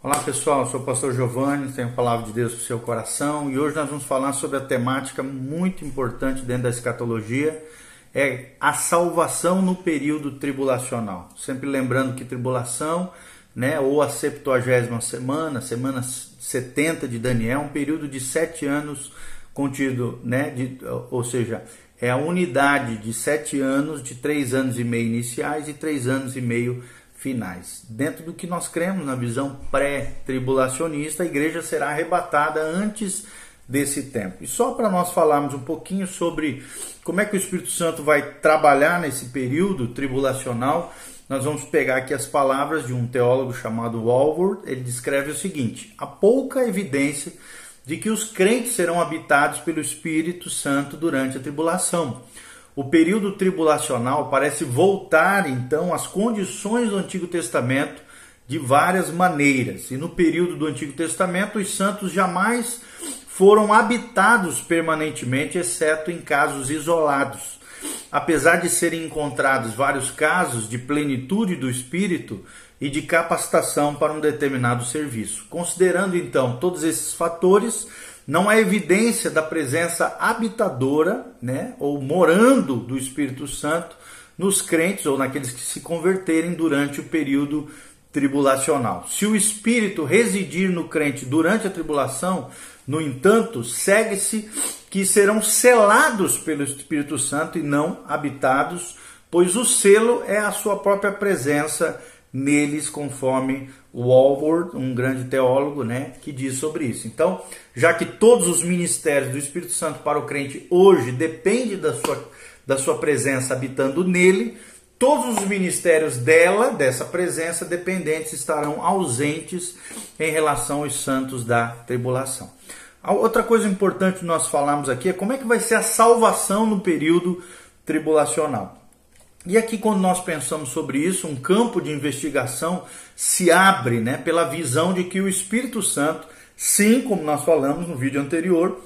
Olá pessoal, eu sou o pastor Giovanni, tenho a palavra de Deus para o seu coração. E hoje nós vamos falar sobre a temática muito importante dentro da escatologia, é a salvação no período tribulacional. Sempre lembrando que tribulação, né, ou a 70 semana, semana 70 de Daniel, um período de sete anos contido, né, de, ou seja, é a unidade de sete anos, de três anos e meio iniciais e três anos e meio finais. Dentro do que nós cremos na visão pré-tribulacionista, a igreja será arrebatada antes desse tempo. E só para nós falarmos um pouquinho sobre como é que o Espírito Santo vai trabalhar nesse período tribulacional, nós vamos pegar aqui as palavras de um teólogo chamado Walworth. Ele descreve o seguinte: há pouca evidência de que os crentes serão habitados pelo Espírito Santo durante a tribulação. O período tribulacional parece voltar então às condições do Antigo Testamento de várias maneiras. E no período do Antigo Testamento, os santos jamais foram habitados permanentemente, exceto em casos isolados. Apesar de serem encontrados vários casos de plenitude do espírito e de capacitação para um determinado serviço. Considerando então todos esses fatores, não há evidência da presença habitadora, né, ou morando do Espírito Santo nos crentes ou naqueles que se converterem durante o período tribulacional. Se o Espírito residir no crente durante a tribulação, no entanto, segue-se que serão selados pelo Espírito Santo e não habitados, pois o selo é a sua própria presença neles, conforme Walworth, um grande teólogo, né, que diz sobre isso. Então, já que todos os ministérios do Espírito Santo para o crente hoje dependem da sua, da sua presença habitando nele, todos os ministérios dela, dessa presença dependentes, estarão ausentes em relação aos santos da tribulação. A outra coisa importante nós falamos aqui é como é que vai ser a salvação no período tribulacional. E aqui, quando nós pensamos sobre isso, um campo de investigação se abre né, pela visão de que o Espírito Santo, sim, como nós falamos no vídeo anterior,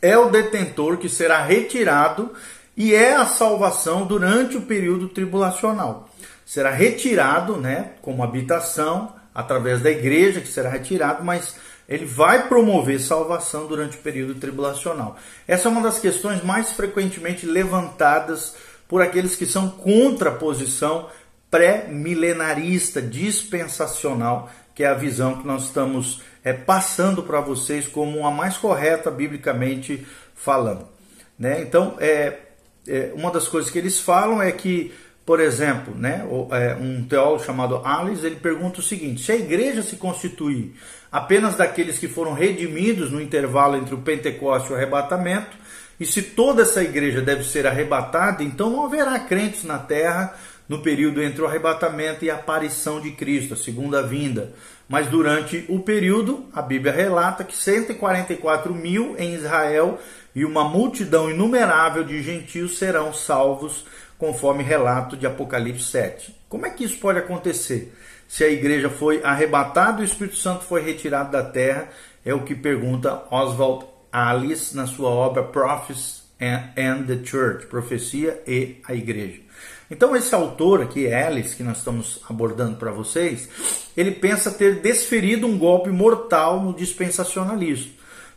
é o detentor que será retirado e é a salvação durante o período tribulacional. Será retirado né, como habitação através da igreja, que será retirado, mas ele vai promover salvação durante o período tribulacional. Essa é uma das questões mais frequentemente levantadas por aqueles que são contra a posição pré-milenarista, dispensacional, que é a visão que nós estamos é, passando para vocês como a mais correta biblicamente falando. Né? Então, é, é, uma das coisas que eles falam é que, por exemplo, né, é, um teólogo chamado Alice, ele pergunta o seguinte, se a igreja se constituir apenas daqueles que foram redimidos no intervalo entre o Pentecostes e o arrebatamento, e se toda essa igreja deve ser arrebatada, então não haverá crentes na terra no período entre o arrebatamento e a aparição de Cristo, a segunda vinda. Mas durante o período, a Bíblia relata que 144 mil em Israel e uma multidão inumerável de gentios serão salvos, conforme relato de Apocalipse 7. Como é que isso pode acontecer? Se a igreja foi arrebatada e o Espírito Santo foi retirado da terra, é o que pergunta Oswald Alice na sua obra Prophets and the Church, Profecia e a Igreja. Então esse autor aqui, Alice, que nós estamos abordando para vocês, ele pensa ter desferido um golpe mortal no dispensacionalismo.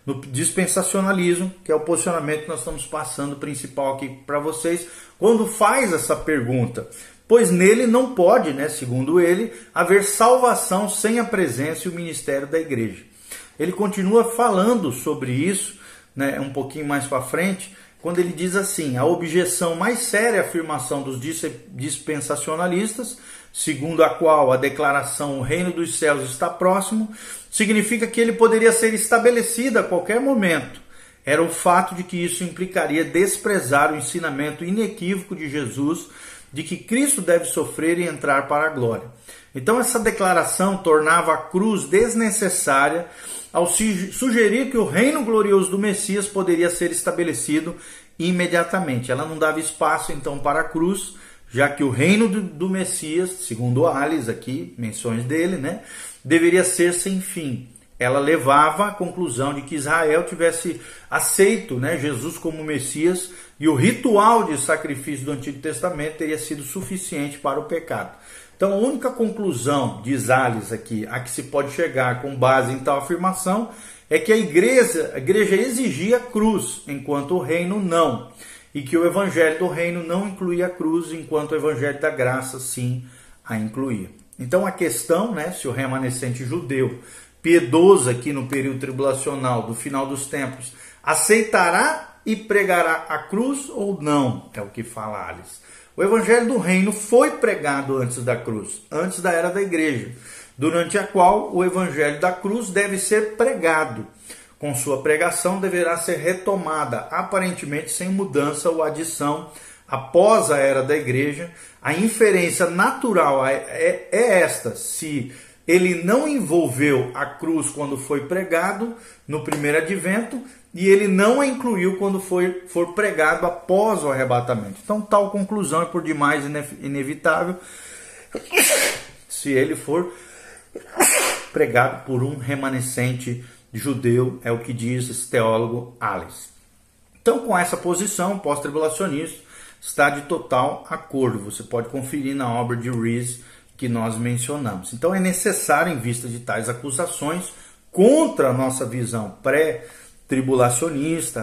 No dispensacionalismo, que é o posicionamento que nós estamos passando principal aqui para vocês, quando faz essa pergunta. Pois nele não pode, né, segundo ele, haver salvação sem a presença e o ministério da igreja. Ele continua falando sobre isso, né, um pouquinho mais para frente, quando ele diz assim: a objeção mais séria à afirmação dos dispensacionalistas, segundo a qual a declaração o reino dos céus está próximo, significa que ele poderia ser estabelecido a qualquer momento. Era o fato de que isso implicaria desprezar o ensinamento inequívoco de Jesus de que Cristo deve sofrer e entrar para a glória. Então, essa declaração tornava a cruz desnecessária ao sugerir que o reino glorioso do Messias poderia ser estabelecido imediatamente. Ela não dava espaço então para a cruz, já que o reino do, Messias, segundo Alice aqui, menções dele, né, deveria ser sem fim. Ela levava à conclusão de que Israel tivesse aceito né, Jesus como Messias e o ritual de sacrifício do Antigo Testamento teria sido suficiente para o pecado. Então, a única conclusão, diz Alice aqui, a que se pode chegar com base em tal afirmação, é que a igreja, a igreja exigia a cruz, enquanto o reino não. E que o evangelho do reino não incluía a cruz, enquanto o evangelho da graça sim a incluía. Então a questão, né, se o remanescente judeu, piedoso aqui no período tribulacional do final dos tempos, aceitará e pregará a cruz ou não, é o que fala Alice. O evangelho do reino foi pregado antes da cruz, antes da era da igreja, durante a qual o evangelho da cruz deve ser pregado. Com sua pregação deverá ser retomada, aparentemente sem mudança ou adição após a era da igreja, a inferência natural é, é, é, esta: se ele não envolveu a cruz quando foi pregado no primeiro advento e ele não a incluiu quando foi, for pregado após o arrebatamento. Então, tal conclusão é por demais inevitável se ele for pregado por um remanescente judeu, é o que diz esse teólogo Alice. Então, com essa posição pós-tribulacionista, está de total acordo. Você pode conferir na obra de Rees que nós mencionamos. Então é necessário, em vista de tais acusações, contra a nossa visão pré-tribulacionista,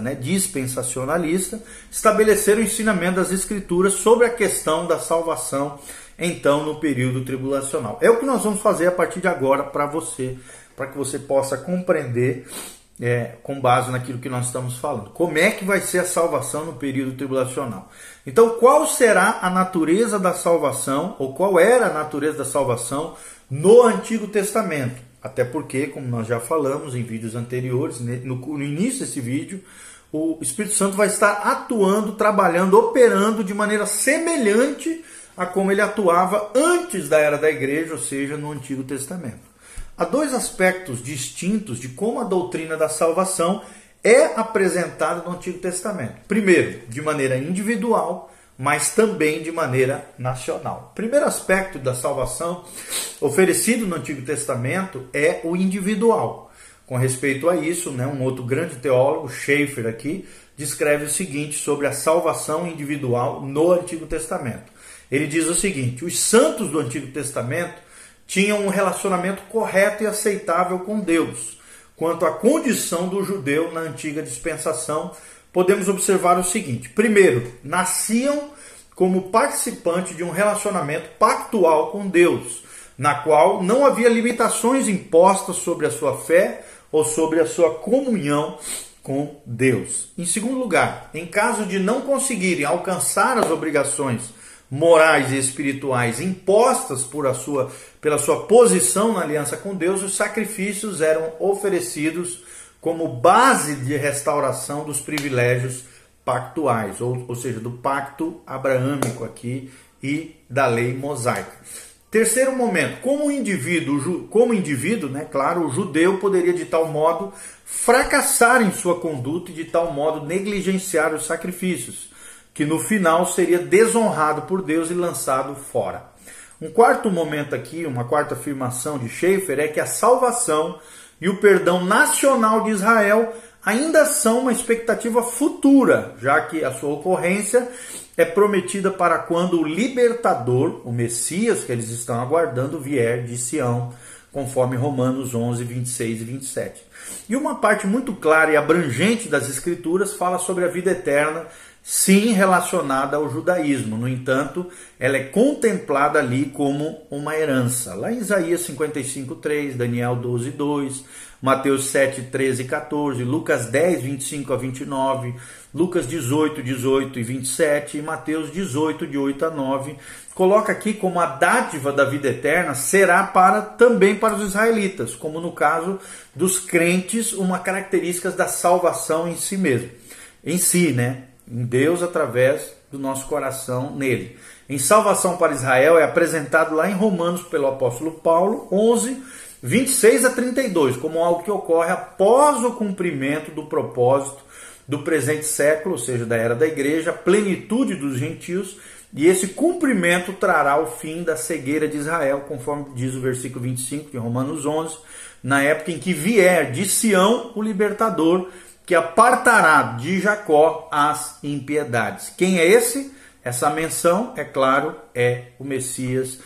né, dispensacionalista, estabelecer o ensinamento das Escrituras sobre a questão da salvação, então, no período tribulacional. É o que nós vamos fazer a partir de agora para você, para que você possa compreender é, com base naquilo que nós estamos falando. Como é que vai ser a salvação no período tribulacional? Então, qual será a natureza da salvação, ou qual era a natureza da salvação no Antigo Testamento? Até porque, como nós já falamos em vídeos anteriores, no, início desse vídeo, o Espírito Santo vai estar atuando, trabalhando, operando de maneira semelhante a como ele atuava antes da era da igreja, ou seja, no Antigo Testamento. Há dois aspectos distintos de como a doutrina da salvação é apresentada no Antigo Testamento. Primeiro, de maneira individual, mas também de maneira nacional. O primeiro aspecto da salvação oferecido no Antigo Testamento é o individual. Com respeito a isso, né, um outro grande teólogo, Schaeffer aqui, descreve o seguinte sobre a salvação individual no Antigo Testamento. Ele diz o seguinte: os santos do Antigo Testamento tinham um relacionamento correto e aceitável com Deus. Quanto à condição do judeu na antiga dispensação, podemos observar o seguinte: primeiro, nasciam como participante de um relacionamento pactual com Deus, na qual não havia limitações impostas sobre a sua fé ou sobre a sua comunhão com Deus. Em segundo lugar, em caso de não conseguirem alcançar as obrigações morais e espirituais impostas por sua, pela sua posição na aliança com Deus, os sacrifícios eram oferecidos como base de restauração dos privilégios pactuais, ou, ou seja, do pacto abraâmico aqui e da lei mosaica. Terceiro momento, como indivíduo, como indivíduo, né, claro, o judeu poderia de tal modo fracassar em sua conduta e de tal modo negligenciar os sacrifícios que no final seria desonrado por Deus e lançado fora. Um quarto momento aqui, uma quarta afirmação de Schaeffer é que a salvação e o perdão nacional de Israel ainda são uma expectativa futura, já que a sua ocorrência é prometida para quando o libertador, o Messias que eles estão aguardando, vier de Sião, conforme Romanos 11, 26 e 27. E uma parte muito clara e abrangente das Escrituras fala sobre a vida eterna sim relacionada ao judaísmo. No entanto, ela é contemplada ali como uma herança. Lá em Isaías 55, 3, Daniel 12, 2, Mateus 7, 13 e 14, Lucas 10, 25 a 29, Lucas 18, 18 e 27 e Mateus 18, de 8 a 9, coloca aqui como a dádiva da vida eterna será para também para os israelitas, como no caso dos crentes, uma característica da salvação em si mesmo, em si, né? Em Deus através do nosso coração nele. Em salvação para Israel é apresentado lá em Romanos pelo apóstolo Paulo 11, 26 a 32, como algo que ocorre após o cumprimento do propósito do presente século, ou seja, da era da igreja, plenitude dos gentios, e esse cumprimento trará o fim da cegueira de Israel, conforme diz o versículo 25 de Romanos 11, na época em que vier de Sião o libertador que apartará de Jacó as impiedades. Quem é esse? Essa menção, é claro, é o Messias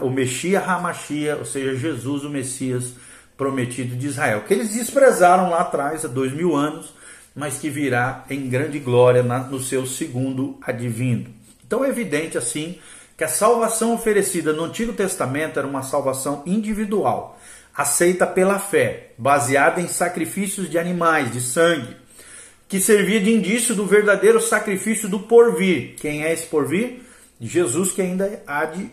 o Messias Hamashia, ou seja, Jesus, o Messias prometido de Israel, que eles desprezaram lá atrás, há dois mil anos, mas que virá em grande glória no seu segundo advindo. Então é evidente assim que a salvação oferecida no Antigo Testamento era uma salvação individual, aceita pela fé, baseada em sacrifícios de animais, de sangue, que servia de indício do verdadeiro sacrifício do porvir. Quem é esse porvir? Jesus que ainda há de,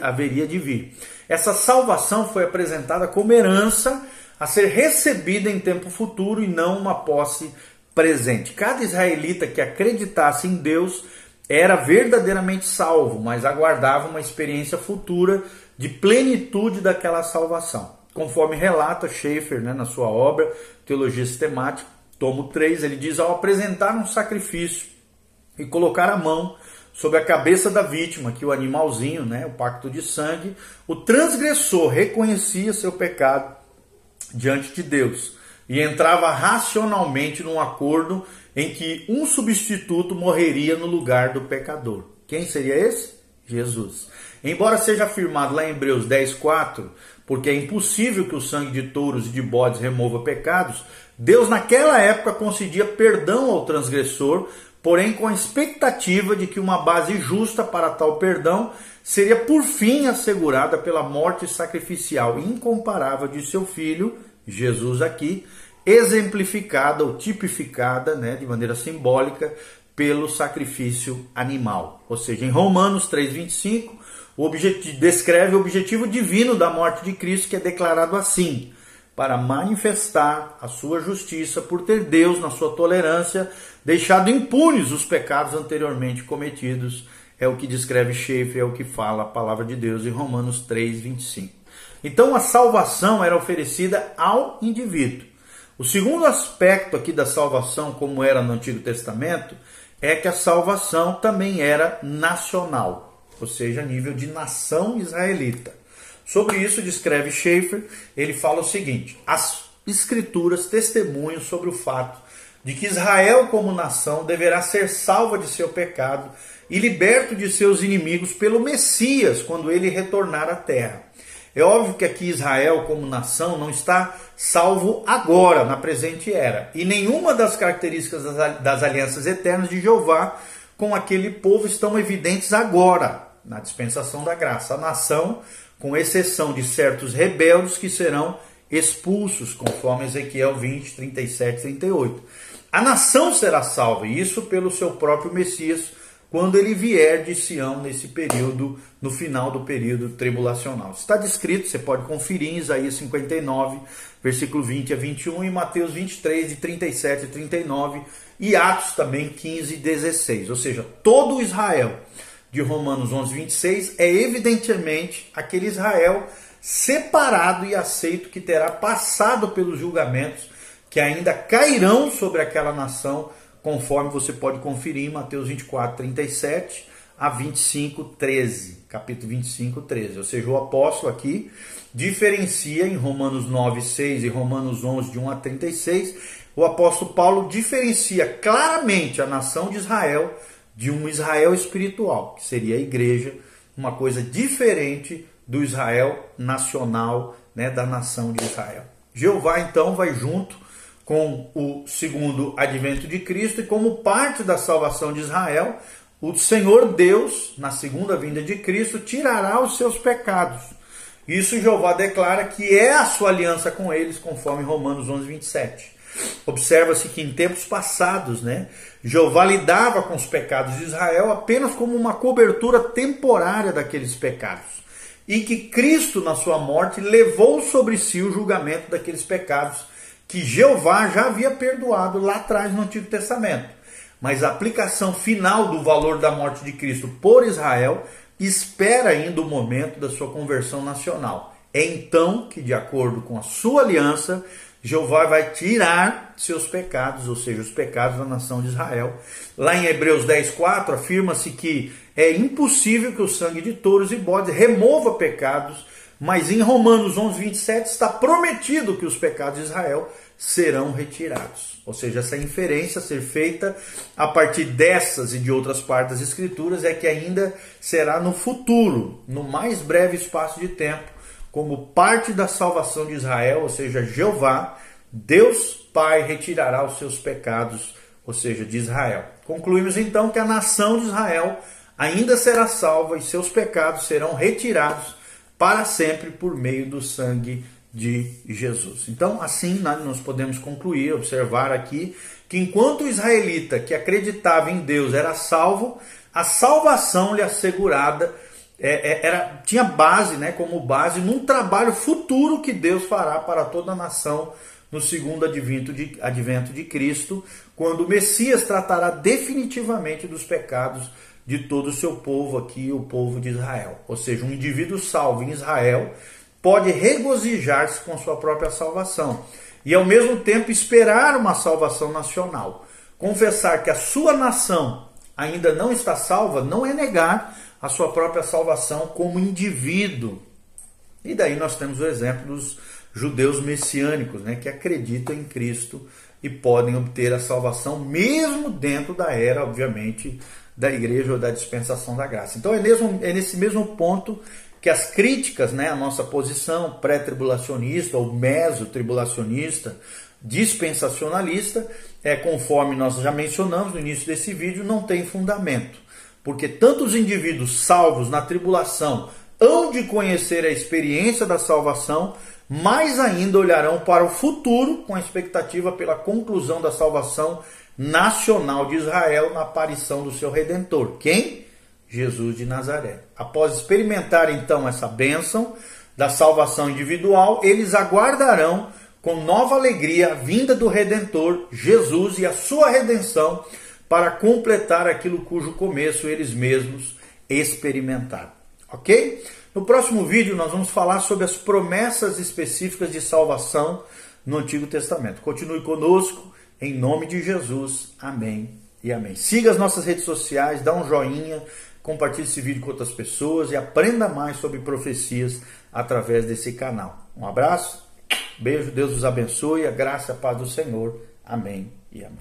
haveria de vir. Essa salvação foi apresentada como herança a ser recebida em tempo futuro e não uma posse presente. Cada israelita que acreditasse em Deus era verdadeiramente salvo, mas aguardava uma experiência futura de plenitude daquela salvação. Conforme relata Schaeffer né, na sua obra Teologia Sistemática, tomo 3, ele diz: ao apresentar um sacrifício e colocar a mão sobre a cabeça da vítima, que o animalzinho, né, o pacto de sangue, o transgressor reconhecia seu pecado diante de Deus e entrava racionalmente num acordo em que um substituto morreria no lugar do pecador. Quem seria esse? Jesus. Embora seja afirmado lá em Hebreus 10:4, porque é impossível que o sangue de touros e de bodes remova pecados, Deus naquela época concedia perdão ao transgressor porém com a expectativa de que uma base justa para tal perdão seria por fim assegurada pela morte sacrificial incomparável de seu filho, Jesus aqui, exemplificada ou tipificada, né, de maneira simbólica, pelo sacrifício animal. Ou seja, em Romanos 3:25, o objetivo, descreve o objetivo divino da morte de Cristo, que é declarado assim: para manifestar a sua justiça por ter Deus, na sua tolerância, deixado impunes os pecados anteriormente cometidos. É o que descreve Schaeffer, é o que fala a palavra de Deus em Romanos 3, 25. Então a salvação era oferecida ao indivíduo. O segundo aspecto aqui da salvação, como era no Antigo Testamento, é que a salvação também era nacional, ou seja, a nível de nação israelita. Sobre isso descreve Schaeffer, ele fala o seguinte: as escrituras testemunham sobre o fato de que Israel, como nação, deverá ser salva de seu pecado e liberto de seus inimigos pelo Messias quando ele retornar à terra. É óbvio que aqui Israel, como nação, não está salvo agora, na presente era. E nenhuma das características das alianças eternas de Jeová com aquele povo estão evidentes agora, na dispensação da graça. A nação com exceção de certos rebeldes que serão expulsos, conforme Ezequiel 20, 37 e 38. A nação será salva, e isso pelo seu próprio Messias, quando ele vier de Sião nesse período, no final do período tribulacional. Está descrito, você pode conferir em Isaías 59, versículo 20 a 21, e Mateus 23, de 37 a 39, e Atos também 15 e 16. Ou seja, todo Israel de Romanos 11, 26 é evidentemente aquele Israel separado e aceito que terá passado pelos julgamentos que ainda cairão sobre aquela nação, conforme você pode conferir em Mateus 24, 37 a 25, 13. Capítulo 25, 13. Ou seja, o apóstolo aqui diferencia em Romanos 9, 6 e Romanos 11, de 1 a 36. O apóstolo Paulo diferencia claramente a nação de Israel de um Israel espiritual, que seria a igreja, uma coisa diferente do Israel nacional, né, da nação de Israel. Jeová então vai junto com o segundo advento de Cristo e como parte da salvação de Israel, o Senhor Deus, na segunda vinda de Cristo, tirará os seus pecados. Isso Jeová declara que é a sua aliança com eles, conforme Romanos 11, 27. Observa-se que em tempos passados, né, Jeová lidava com os pecados de Israel apenas como uma cobertura temporária daqueles pecados. E que Cristo, na sua morte, levou sobre si o julgamento daqueles pecados que Jeová já havia perdoado lá atrás no Antigo Testamento. Mas a aplicação final do valor da morte de Cristo por Israel espera ainda o momento da sua conversão nacional. É então que, de acordo com a sua aliança, Jeová vai tirar seus pecados, ou seja, os pecados da nação de Israel. Lá em Hebreus 10:4 afirma-se que é impossível que o sangue de touros e bodes remova pecados, Mas em Romanos 11, 27 está prometido que os pecados de Israel serão retirados. Ou seja, essa inferência ser feita a partir dessas e de outras partes das Escrituras é que ainda será no futuro, no mais breve espaço de tempo, como parte da salvação de Israel, ou seja, Jeová, Deus Pai retirará os seus pecados, ou seja, de Israel. Concluímos então que a nação de Israel ainda será salva e seus pecados serão retirados para sempre por meio do sangue de Jesus. Então, assim nós podemos concluir, observar aqui que enquanto o israelita que acreditava em Deus era salvo, a salvação lhe assegurada é, é, era, tinha base, né, como base, num trabalho futuro que Deus fará para toda a nação no segundo advento de, advento de Cristo, quando o Messias tratará definitivamente dos pecados de todo o seu povo aqui, o povo de Israel. Ou seja, um indivíduo salvo em Israel pode regozijar-se com sua própria salvação e ao mesmo tempo esperar uma salvação nacional. Confessar que a sua nação ainda não está salva não é negar a sua própria salvação como indivíduo. E daí nós temos o exemplo dos judeus messiânicos, né, que acreditam em Cristo e podem obter a salvação mesmo dentro da era, obviamente, da igreja ou da dispensação da graça. Então é, mesmo, é nesse mesmo ponto que as críticas né, à nossa posição pré-tribulacionista ou meso-tribulacionista, dispensacionalista, é conforme nós já mencionamos no início desse vídeo, não tem fundamento. Porque tanto os indivíduos salvos na tribulação hão de conhecer a experiência da salvação, mais ainda olharão para o futuro com a expectativa pela conclusão da salvação nacional de Israel na aparição do seu redentor. Quem? Jesus de Nazaré. Após experimentar então essa bênção da salvação individual, eles aguardarão com nova alegria a vinda do redentor Jesus e a sua redenção para completar aquilo cujo começo eles mesmos experimentaram. Ok? No próximo vídeo nós vamos falar sobre as promessas específicas de salvação no Antigo Testamento. Continue conosco em nome de Jesus. Amém e amém. Siga as nossas redes sociais, dá um joinha, compartilhe esse vídeo com outras pessoas e aprenda mais sobre profecias através desse canal. Um abraço, beijo, Deus os abençoe, a graça e a paz do Senhor. Amém e amém.